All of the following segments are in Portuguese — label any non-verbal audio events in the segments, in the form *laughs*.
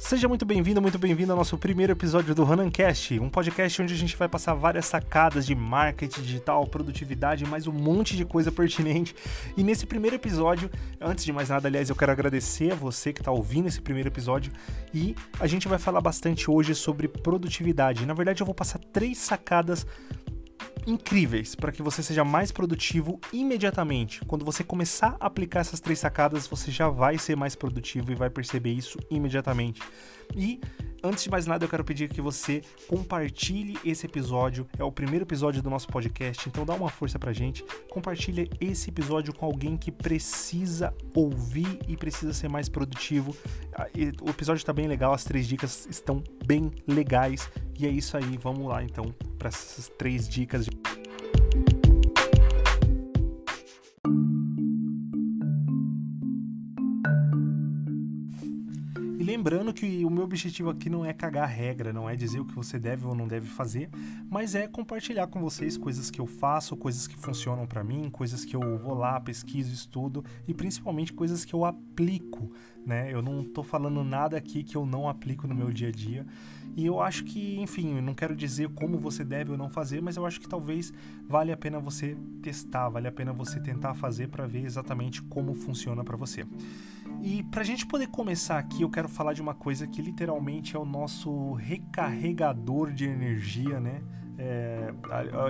Seja muito bem-vindo, muito bem-vindo ao nosso primeiro episódio do Ronancast, um podcast onde a gente vai passar várias sacadas de marketing digital, produtividade mais um monte de coisa pertinente. E nesse primeiro episódio, antes de mais nada, aliás, eu quero agradecer a você que está ouvindo esse primeiro episódio e a gente vai falar bastante hoje sobre produtividade. Na verdade, eu vou passar três sacadas incríveis para que você seja mais produtivo imediatamente. Quando você começar a aplicar essas três sacadas, você já vai ser mais produtivo e vai perceber isso imediatamente. E antes de mais nada, eu quero pedir que você compartilhe esse episódio. É o primeiro episódio do nosso podcast, então dá uma força pra gente. Compartilhe esse episódio com alguém que precisa ouvir e precisa ser mais produtivo. Ah, o episódio está bem legal, as três dicas estão bem legais. E é isso aí, vamos lá então para essas três dicas. De... lembrando que o meu objetivo aqui não é cagar regra, não é dizer o que você deve ou não deve fazer, mas é compartilhar com vocês coisas que eu faço, coisas que funcionam para mim, coisas que eu vou lá, pesquiso, estudo e principalmente coisas que eu aplico, né? Eu não tô falando nada aqui que eu não aplico no meu dia a dia. E eu acho que, enfim, eu não quero dizer como você deve ou não fazer, mas eu acho que talvez vale a pena você testar, vale a pena você tentar fazer para ver exatamente como funciona para você. E para a gente poder começar aqui, eu quero falar de uma coisa que literalmente é o nosso recarregador de energia, né? É,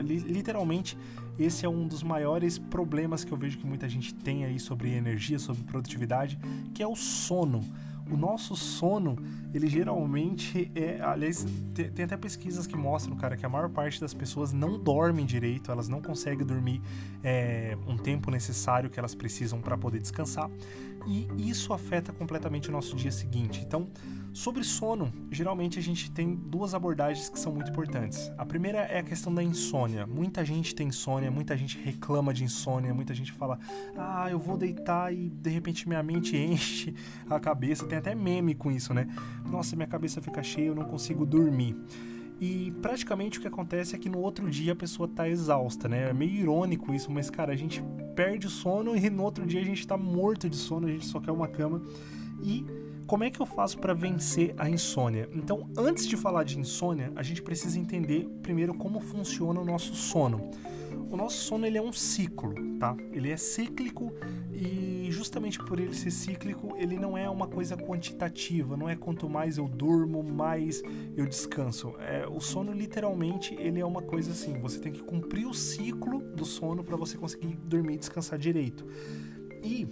literalmente, esse é um dos maiores problemas que eu vejo que muita gente tem aí sobre energia, sobre produtividade, que é o sono o nosso sono, ele geralmente é. Aliás, tem, até pesquisas que mostram, cara, que a maior parte das pessoas não dormem direito, elas não conseguem dormir é, um tempo necessário que elas precisam para poder descansar. E isso afeta completamente o nosso dia seguinte. Então, Sobre sono, geralmente a gente tem duas abordagens que são muito importantes. A primeira é a questão da insônia. Muita gente tem insônia, muita gente reclama de insônia, muita gente fala: "Ah, eu vou deitar e de repente minha mente *laughs* enche a cabeça". Tem até meme com isso, né? Nossa, minha cabeça fica cheia, eu não consigo dormir. E praticamente o que acontece é que no outro dia a pessoa tá exausta, né? É meio irônico isso, mas cara, a gente perde o sono e no outro dia a gente tá morto de sono, a gente só quer uma cama. E como é que eu faço para vencer a insônia? Então, antes de falar de insônia, a gente precisa entender primeiro como funciona o nosso sono. O nosso sono ele é um ciclo, tá? Ele é cíclico e justamente por ele ser cíclico, ele não é uma coisa quantitativa, não é quanto mais eu durmo, mais eu descanso. É, o sono literalmente ele é uma coisa assim, você tem que cumprir o ciclo do sono para você conseguir dormir e descansar direito. E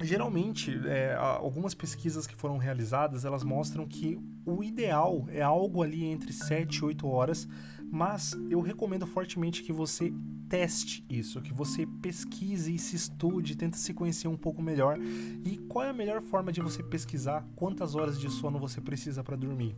geralmente, é, algumas pesquisas que foram realizadas, elas mostram que o ideal é algo ali entre 7 e 8 horas, mas eu recomendo fortemente que você teste isso, que você pesquise e se estude, tenta se conhecer um pouco melhor. E qual é a melhor forma de você pesquisar quantas horas de sono você precisa para dormir?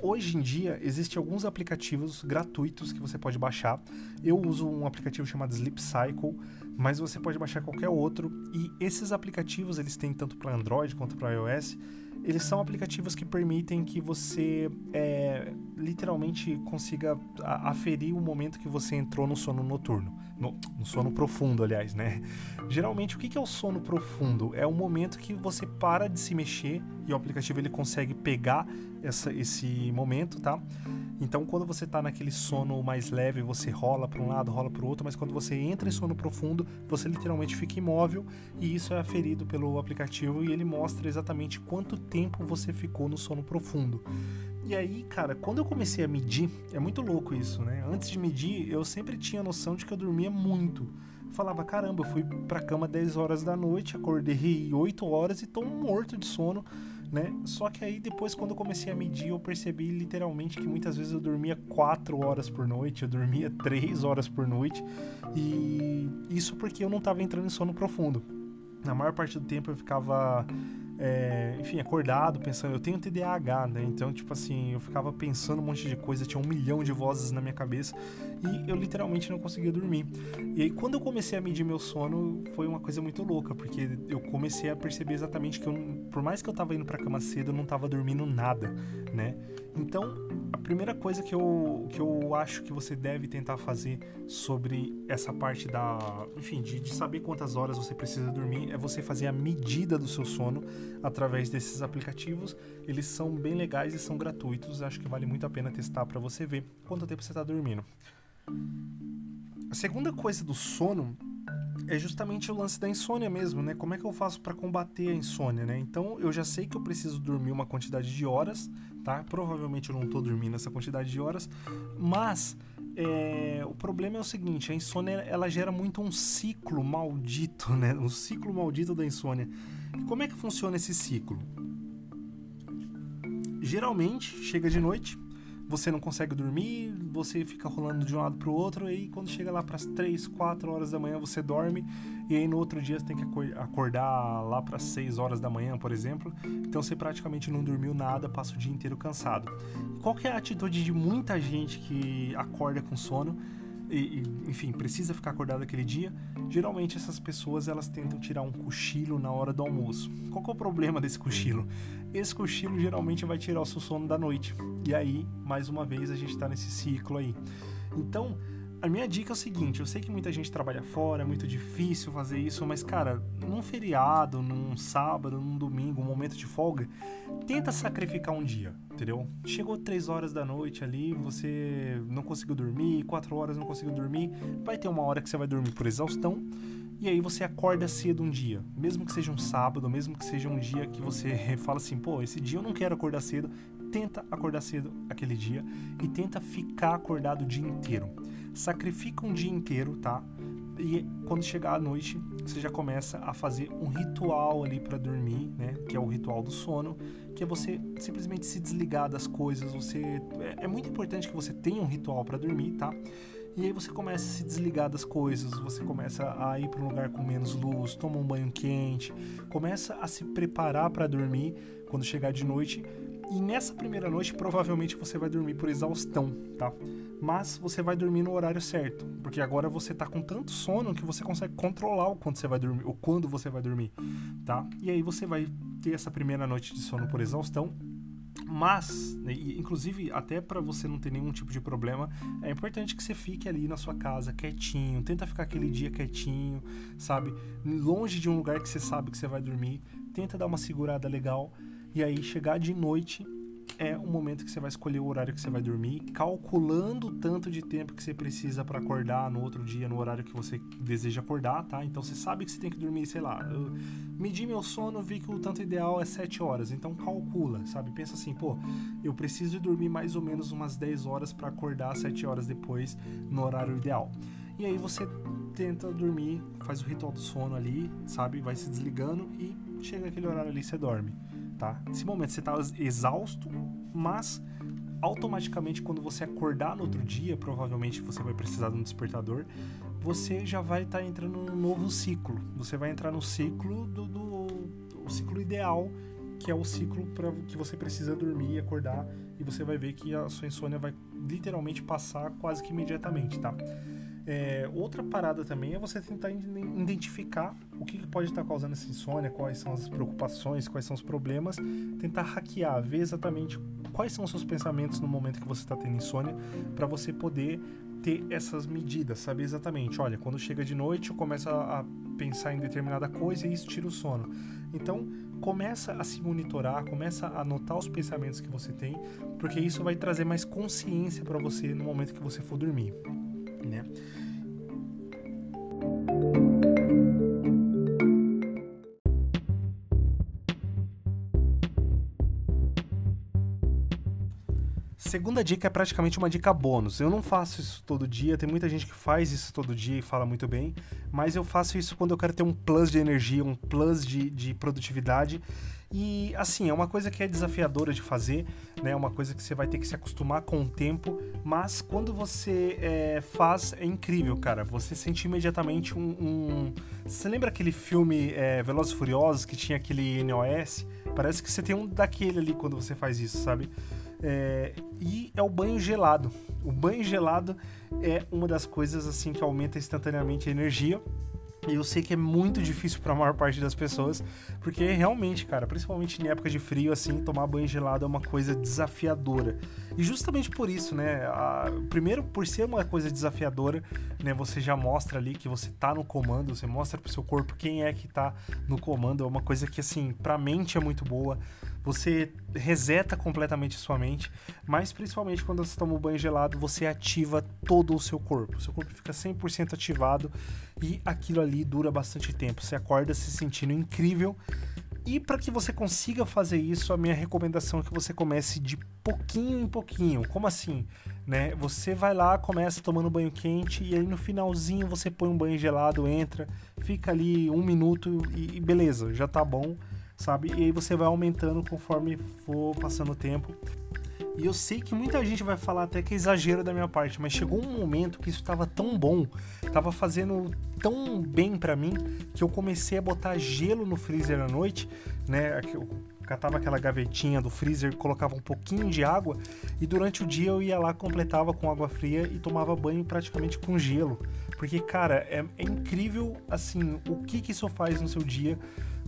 Hoje em dia, existem alguns aplicativos gratuitos que você pode baixar. Eu uso um aplicativo chamado Sleep Cycle, mas você pode baixar qualquer outro. E esses aplicativos, eles têm tanto para Android quanto para iOS. Eles são aplicativos que permitem que você é, literalmente consiga aferir o momento que você entrou no sono noturno. No, no, sono profundo, aliás, né? Geralmente, o que é o sono profundo? É o momento que você para de se mexer e o aplicativo ele consegue pegar essa, esse momento, tá? Então, quando você está naquele sono mais leve, você rola para um lado, rola para o outro, mas quando você entra em sono profundo, você literalmente fica imóvel e isso é aferido pelo aplicativo e ele mostra exatamente quanto tempo você ficou no sono profundo. E aí, cara, quando eu comecei a medir, é muito louco isso, né? Antes de medir, eu sempre tinha noção de que eu dormia muito. Eu falava, caramba, eu fui pra cama 10 horas da noite, acordei 8 horas e tô morto de sono, né? Só que aí depois, quando eu comecei a medir, eu percebi literalmente que muitas vezes eu dormia 4 horas por noite, eu dormia *laughs* 3 horas por noite. E isso porque eu não tava entrando em sono profundo. Na maior parte do tempo eu ficava é, enfim, acordado, pensando. Eu tenho TDAH, né? Então, tipo assim, eu ficava pensando um monte de coisa, tinha um milhão de vozes na minha cabeça e eu literalmente não conseguia dormir. E aí, quando eu comecei a medir meu sono, foi uma coisa muito louca, porque eu comecei a perceber exatamente que eu, por mais que eu tava indo pra cama cedo, eu não tava dormindo nada, né? Então, a primeira coisa que eu, que eu acho que você deve tentar fazer sobre essa parte da. Enfim, de, de saber quantas horas você precisa dormir é você fazer a medida do seu sono através desses aplicativos. Eles são bem legais e são gratuitos. Acho que vale muito a pena testar para você ver quanto tempo você está dormindo. A segunda coisa do sono é justamente o lance da insônia mesmo, né? Como é que eu faço para combater a insônia, né? Então, eu já sei que eu preciso dormir uma quantidade de horas, tá? Provavelmente eu não tô dormindo essa quantidade de horas, mas é, o problema é o seguinte, a insônia ela gera muito um ciclo maldito, né? Um ciclo maldito da insônia. E como é que funciona esse ciclo? Geralmente, chega de noite, você não consegue dormir, você fica rolando de um lado para o outro, e aí quando chega lá para as 3, 4 horas da manhã você dorme, e aí no outro dia você tem que acordar lá para 6 horas da manhã, por exemplo. Então você praticamente não dormiu nada, passa o dia inteiro cansado. Qual que é a atitude de muita gente que acorda com sono? E, enfim, precisa ficar acordado aquele dia, geralmente essas pessoas elas tentam tirar um cochilo na hora do almoço. Qual é o problema desse cochilo? Esse cochilo geralmente vai tirar o seu sono da noite. E aí, mais uma vez, a gente está nesse ciclo aí. Então, a minha dica é o seguinte: eu sei que muita gente trabalha fora, é muito difícil fazer isso, mas cara, num feriado, num sábado, num domingo, um momento de folga, tenta sacrificar um dia, entendeu? Chegou três horas da noite ali, você não conseguiu dormir, quatro horas não conseguiu dormir, vai ter uma hora que você vai dormir por exaustão. E aí você acorda cedo um dia, mesmo que seja um sábado, mesmo que seja um dia que você *laughs* fala assim, pô, esse dia eu não quero acordar cedo, tenta acordar cedo aquele dia e tenta ficar acordado o dia inteiro sacrifica um dia inteiro, tá? E quando chegar a noite, você já começa a fazer um ritual ali para dormir, né? Que é o ritual do sono, que é você simplesmente se desligar das coisas. Você é, é muito importante que você tenha um ritual para dormir, tá? E aí você começa a se desligar das coisas, você começa a ir para um lugar com menos luz, toma um banho quente, começa a se preparar para dormir quando chegar de noite e nessa primeira noite, provavelmente você vai dormir por exaustão, tá? Mas você vai dormir no horário certo, porque agora você tá com tanto sono que você consegue controlar o quanto você vai dormir, ou quando você vai dormir, tá? E aí você vai ter essa primeira noite de sono por exaustão. Mas, né, inclusive, até para você não ter nenhum tipo de problema, é importante que você fique ali na sua casa quietinho, tenta ficar aquele dia quietinho, sabe? Longe de um lugar que você sabe que você vai dormir, tenta dar uma segurada legal e aí chegar de noite é o momento que você vai escolher o horário que você vai dormir, calculando o tanto de tempo que você precisa para acordar no outro dia, no horário que você deseja acordar, tá? Então você sabe que você tem que dormir, sei lá, eu medi meu sono, vi que o tanto ideal é 7 horas, então calcula, sabe? Pensa assim, pô, eu preciso dormir mais ou menos umas 10 horas para acordar 7 horas depois no horário ideal. E aí você tenta dormir, faz o ritual do sono ali, sabe? Vai se desligando e chega aquele horário ali você dorme tá? Nesse momento você está exausto, mas automaticamente quando você acordar no outro dia, provavelmente você vai precisar de um despertador, você já vai estar tá entrando num novo ciclo. Você vai entrar no ciclo do, do o ciclo ideal, que é o ciclo para que você precisa dormir e acordar, e você vai ver que a sua insônia vai literalmente passar quase que imediatamente, tá? É, outra parada também é você tentar identificar o que pode estar causando essa insônia, quais são as preocupações, quais são os problemas, tentar hackear, ver exatamente quais são os seus pensamentos no momento que você está tendo insônia, para você poder ter essas medidas, saber exatamente, olha, quando chega de noite eu começo a pensar em determinada coisa e isso tira o sono. Então, começa a se monitorar, começa a anotar os pensamentos que você tem, porque isso vai trazer mais consciência para você no momento que você for dormir né? Segunda dica é praticamente uma dica bônus. Eu não faço isso todo dia, tem muita gente que faz isso todo dia e fala muito bem, mas eu faço isso quando eu quero ter um plus de energia, um plus de, de produtividade e assim, é uma coisa que é desafiadora de fazer, né? É uma coisa que você vai ter que se acostumar com o tempo, mas quando você é, faz, é incrível, cara. Você sente imediatamente um. um... Você lembra aquele filme é, Velozes e Furiosos que tinha aquele NOS? Parece que você tem um daquele ali quando você faz isso, sabe? É, e é o banho gelado. O banho gelado é uma das coisas assim que aumenta instantaneamente a energia E eu sei que é muito difícil para a maior parte das pessoas, porque realmente, cara, principalmente em época de frio, assim, tomar banho gelado é uma coisa desafiadora. E justamente por isso, né? A, primeiro, por ser uma coisa desafiadora, né? Você já mostra ali que você tá no comando, você mostra pro seu corpo quem é que tá no comando. É uma coisa que, assim, pra mente é muito boa você reseta completamente sua mente, mas principalmente quando você toma um banho gelado, você ativa todo o seu corpo. Seu corpo fica 100% ativado e aquilo ali dura bastante tempo. Você acorda se sentindo incrível. E para que você consiga fazer isso, a minha recomendação é que você comece de pouquinho em pouquinho. Como assim? Né? Você vai lá, começa tomando banho quente e aí no finalzinho você põe um banho gelado, entra, fica ali um minuto e beleza, já tá bom sabe? E aí você vai aumentando conforme for passando o tempo. E eu sei que muita gente vai falar até que é exagero da minha parte, mas chegou um momento que isso estava tão bom, estava fazendo tão bem para mim, que eu comecei a botar gelo no freezer à noite, né? Eu catava aquela gavetinha do freezer, colocava um pouquinho de água e durante o dia eu ia lá, completava com água fria e tomava banho praticamente com gelo. Porque, cara, é, é incrível, assim, o que, que isso faz no seu dia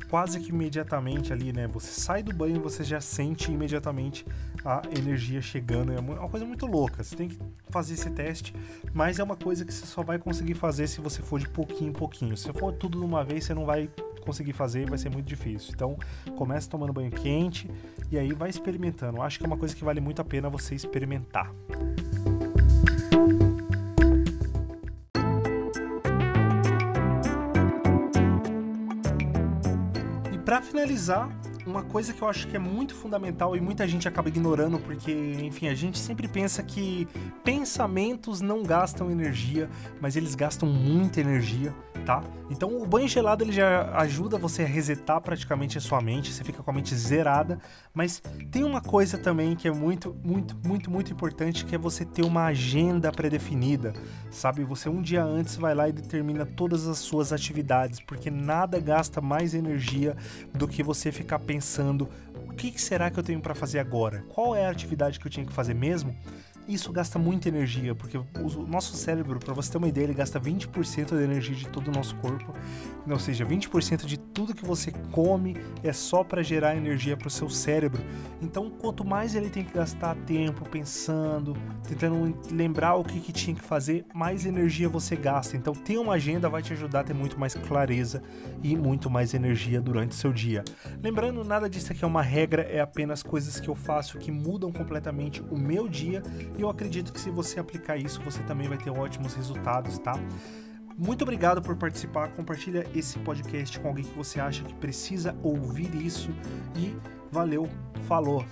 quase que imediatamente ali, né? Você sai do banho, você já sente imediatamente a energia chegando. É uma coisa muito louca. Você tem que fazer esse teste, mas é uma coisa que você só vai conseguir fazer se você for de pouquinho em pouquinho. Se for tudo de uma vez, você não vai conseguir fazer, vai ser muito difícil. Então, comece tomando banho quente e aí vai experimentando. Acho que é uma coisa que vale muito a pena você experimentar. Finalizar, uma coisa que eu acho que é muito fundamental e muita gente acaba ignorando porque, enfim, a gente sempre pensa que pensamentos não gastam energia, mas eles gastam muita energia, tá? Então o banho gelado ele já ajuda você a resetar praticamente a sua mente, você fica com a mente zerada, mas tem uma coisa também que é muito, muito, muito, muito importante que é você ter uma agenda pré-definida, sabe? Você um dia antes vai lá e determina todas as suas atividades, porque nada gasta mais energia do que você ficar pensando pensando o que será que eu tenho para fazer agora? Qual é a atividade que eu tinha que fazer mesmo? Isso gasta muita energia, porque o nosso cérebro, para você ter uma ideia, ele gasta 20% da energia de todo o nosso corpo. Ou seja, 20% de tudo que você come é só para gerar energia para o seu cérebro. Então, quanto mais ele tem que gastar tempo pensando, tentando lembrar o que, que tinha que fazer, mais energia você gasta. Então, ter uma agenda vai te ajudar a ter muito mais clareza e muito mais energia durante o seu dia. Lembrando, nada disso aqui é uma regra, é apenas coisas que eu faço que mudam completamente o meu dia e eu acredito que se você aplicar isso, você também vai ter ótimos resultados, tá? Muito obrigado por participar. Compartilha esse podcast com alguém que você acha que precisa ouvir isso. E valeu, falou!